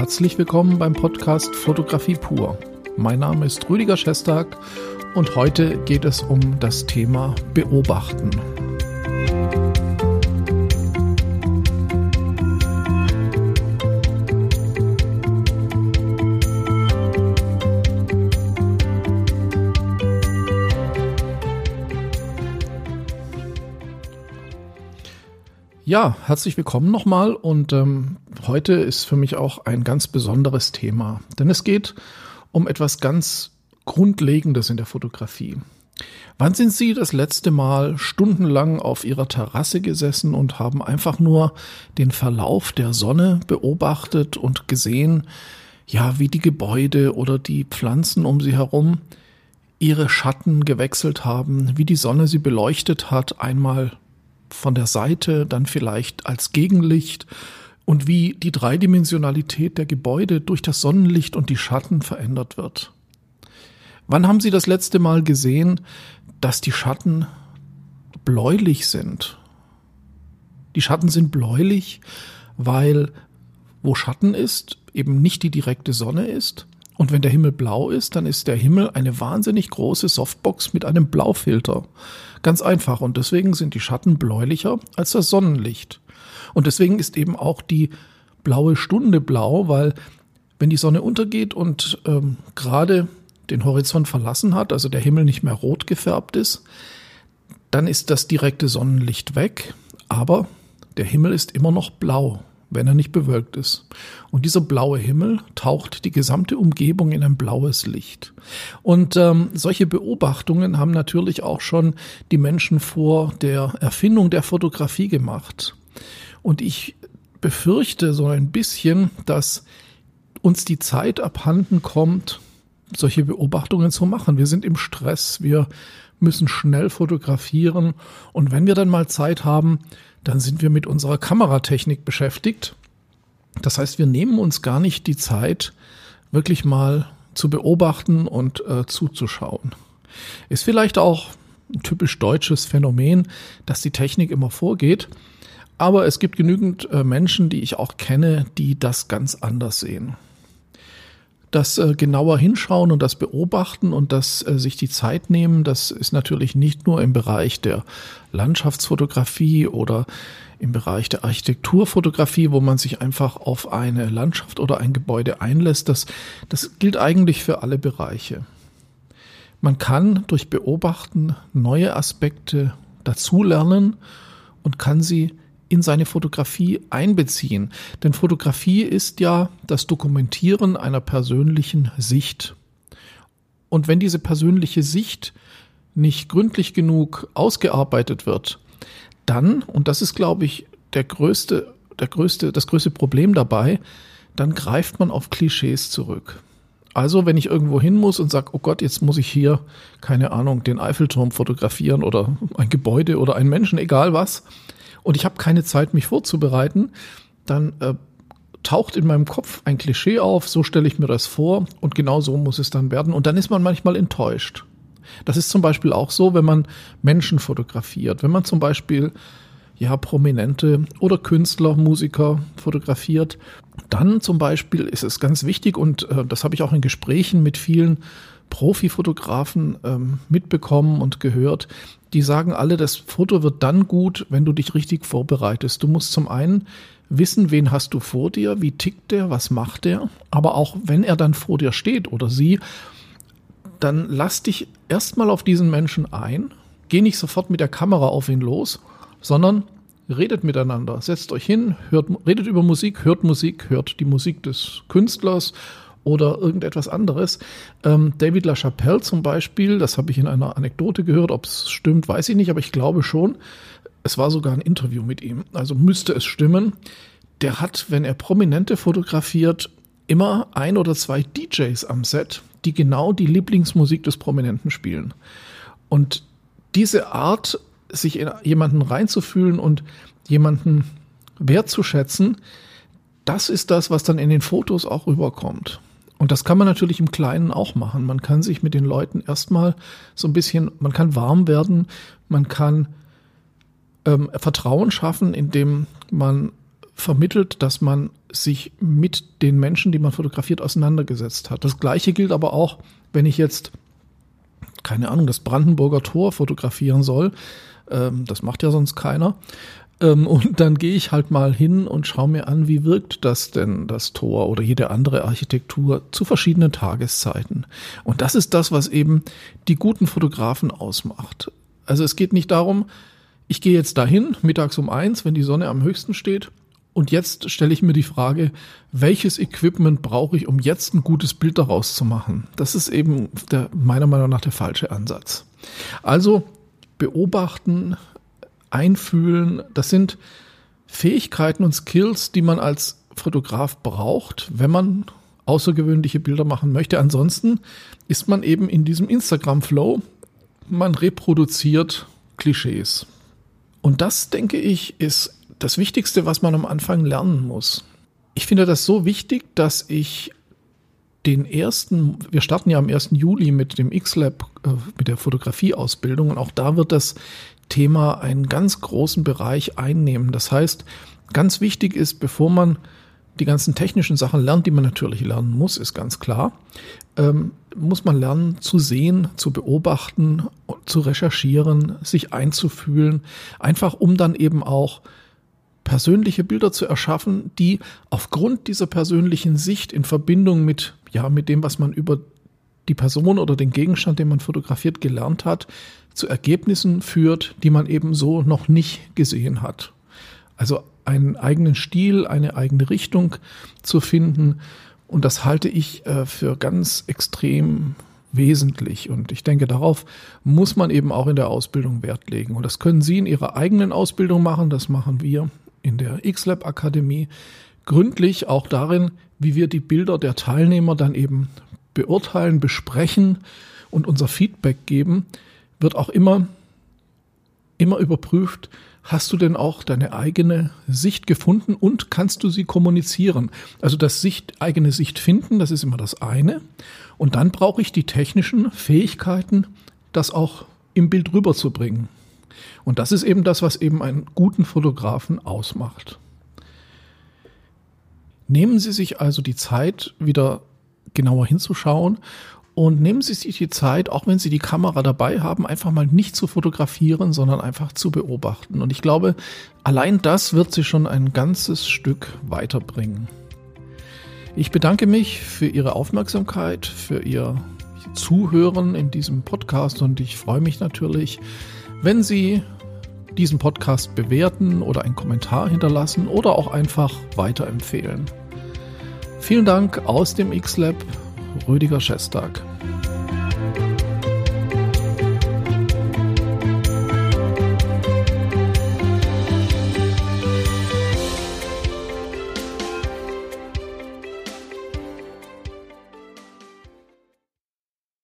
Herzlich willkommen beim Podcast Fotografie pur. Mein Name ist Rüdiger Schestag und heute geht es um das Thema Beobachten. Ja, herzlich willkommen nochmal und ähm, heute ist für mich auch ein ganz besonderes Thema, denn es geht um etwas ganz Grundlegendes in der Fotografie. Wann sind Sie das letzte Mal stundenlang auf Ihrer Terrasse gesessen und haben einfach nur den Verlauf der Sonne beobachtet und gesehen, ja, wie die Gebäude oder die Pflanzen um Sie herum ihre Schatten gewechselt haben, wie die Sonne sie beleuchtet hat, einmal von der Seite, dann vielleicht als Gegenlicht und wie die Dreidimensionalität der Gebäude durch das Sonnenlicht und die Schatten verändert wird. Wann haben Sie das letzte Mal gesehen, dass die Schatten bläulich sind? Die Schatten sind bläulich, weil wo Schatten ist, eben nicht die direkte Sonne ist. Und wenn der Himmel blau ist, dann ist der Himmel eine wahnsinnig große Softbox mit einem Blaufilter. Ganz einfach. Und deswegen sind die Schatten bläulicher als das Sonnenlicht. Und deswegen ist eben auch die blaue Stunde blau, weil wenn die Sonne untergeht und ähm, gerade den Horizont verlassen hat, also der Himmel nicht mehr rot gefärbt ist, dann ist das direkte Sonnenlicht weg, aber der Himmel ist immer noch blau wenn er nicht bewölkt ist. Und dieser blaue Himmel taucht die gesamte Umgebung in ein blaues Licht. Und ähm, solche Beobachtungen haben natürlich auch schon die Menschen vor der Erfindung der Fotografie gemacht. Und ich befürchte so ein bisschen, dass uns die Zeit abhanden kommt, solche Beobachtungen zu machen. Wir sind im Stress, wir müssen schnell fotografieren und wenn wir dann mal Zeit haben, dann sind wir mit unserer Kameratechnik beschäftigt. Das heißt, wir nehmen uns gar nicht die Zeit, wirklich mal zu beobachten und äh, zuzuschauen. Ist vielleicht auch ein typisch deutsches Phänomen, dass die Technik immer vorgeht. Aber es gibt genügend äh, Menschen, die ich auch kenne, die das ganz anders sehen das äh, genauer hinschauen und das beobachten und das äh, sich die Zeit nehmen, das ist natürlich nicht nur im Bereich der Landschaftsfotografie oder im Bereich der Architekturfotografie, wo man sich einfach auf eine Landschaft oder ein Gebäude einlässt. Das, das gilt eigentlich für alle Bereiche. Man kann durch Beobachten neue Aspekte dazulernen und kann sie in seine Fotografie einbeziehen. Denn Fotografie ist ja das Dokumentieren einer persönlichen Sicht. Und wenn diese persönliche Sicht nicht gründlich genug ausgearbeitet wird, dann, und das ist, glaube ich, der größte, der größte, das größte Problem dabei, dann greift man auf Klischees zurück. Also, wenn ich irgendwo hin muss und sage, oh Gott, jetzt muss ich hier, keine Ahnung, den Eiffelturm fotografieren oder ein Gebäude oder einen Menschen, egal was, und ich habe keine Zeit, mich vorzubereiten, dann äh, taucht in meinem Kopf ein Klischee auf, so stelle ich mir das vor und genau so muss es dann werden. Und dann ist man manchmal enttäuscht. Das ist zum Beispiel auch so, wenn man Menschen fotografiert. Wenn man zum Beispiel ja, Prominente oder Künstler, Musiker fotografiert, dann zum Beispiel ist es ganz wichtig und äh, das habe ich auch in Gesprächen mit vielen Profifotografen ähm, mitbekommen und gehört, die sagen alle, das Foto wird dann gut, wenn du dich richtig vorbereitest. Du musst zum einen wissen, wen hast du vor dir, wie tickt der, was macht der, aber auch wenn er dann vor dir steht oder sie, dann lass dich erstmal auf diesen Menschen ein, geh nicht sofort mit der Kamera auf ihn los, sondern redet miteinander, setzt euch hin, hört, redet über Musik, hört Musik, hört die Musik des Künstlers oder irgendetwas anderes. Ähm, David LaChapelle zum Beispiel, das habe ich in einer Anekdote gehört, ob es stimmt, weiß ich nicht, aber ich glaube schon. Es war sogar ein Interview mit ihm, also müsste es stimmen. Der hat, wenn er Prominente fotografiert, immer ein oder zwei DJs am Set, die genau die Lieblingsmusik des Prominenten spielen. Und diese Art, sich in jemanden reinzufühlen und jemanden wertzuschätzen, das ist das, was dann in den Fotos auch rüberkommt. Und das kann man natürlich im Kleinen auch machen. Man kann sich mit den Leuten erstmal so ein bisschen, man kann warm werden, man kann ähm, Vertrauen schaffen, indem man vermittelt, dass man sich mit den Menschen, die man fotografiert, auseinandergesetzt hat. Das gleiche gilt aber auch, wenn ich jetzt, keine Ahnung, das Brandenburger Tor fotografieren soll. Ähm, das macht ja sonst keiner. Ähm, und dann gehe ich halt mal hin und schaue mir an, wie wirkt das denn, das Tor oder jede andere Architektur zu verschiedenen Tageszeiten. Und das ist das, was eben die guten Fotografen ausmacht. Also es geht nicht darum, ich gehe jetzt dahin, mittags um eins, wenn die Sonne am höchsten steht. Und jetzt stelle ich mir die Frage, welches Equipment brauche ich, um jetzt ein gutes Bild daraus zu machen? Das ist eben der, meiner Meinung nach der falsche Ansatz. Also beobachten, einfühlen, das sind Fähigkeiten und Skills, die man als Fotograf braucht, wenn man außergewöhnliche Bilder machen möchte. Ansonsten ist man eben in diesem Instagram-Flow, man reproduziert Klischees. Und das, denke ich, ist das Wichtigste, was man am Anfang lernen muss. Ich finde das so wichtig, dass ich den ersten, wir starten ja am 1. Juli mit dem X-Lab, äh, mit der Fotografieausbildung und auch da wird das Thema einen ganz großen Bereich einnehmen. Das heißt, ganz wichtig ist, bevor man die ganzen technischen Sachen lernt, die man natürlich lernen muss, ist ganz klar, ähm, muss man lernen zu sehen, zu beobachten, zu recherchieren, sich einzufühlen, einfach um dann eben auch persönliche Bilder zu erschaffen, die aufgrund dieser persönlichen Sicht in Verbindung mit, ja, mit dem, was man über die Person oder den Gegenstand, den man fotografiert, gelernt hat, zu Ergebnissen führt, die man eben so noch nicht gesehen hat. Also einen eigenen Stil, eine eigene Richtung zu finden. Und das halte ich äh, für ganz extrem wesentlich. Und ich denke, darauf muss man eben auch in der Ausbildung Wert legen. Und das können Sie in Ihrer eigenen Ausbildung machen. Das machen wir in der XLab Akademie gründlich auch darin, wie wir die Bilder der Teilnehmer dann eben beurteilen, besprechen und unser Feedback geben, wird auch immer, immer überprüft, hast du denn auch deine eigene Sicht gefunden und kannst du sie kommunizieren? Also das Sicht, eigene Sicht finden, das ist immer das eine. Und dann brauche ich die technischen Fähigkeiten, das auch im Bild rüberzubringen. Und das ist eben das, was eben einen guten Fotografen ausmacht. Nehmen Sie sich also die Zeit, wieder genauer hinzuschauen und nehmen Sie sich die Zeit, auch wenn Sie die Kamera dabei haben, einfach mal nicht zu fotografieren, sondern einfach zu beobachten. Und ich glaube, allein das wird Sie schon ein ganzes Stück weiterbringen. Ich bedanke mich für Ihre Aufmerksamkeit, für Ihr Zuhören in diesem Podcast und ich freue mich natürlich, wenn Sie diesen Podcast bewerten oder einen Kommentar hinterlassen oder auch einfach weiterempfehlen. Vielen Dank aus dem X-Lab, Rüdiger Schestag.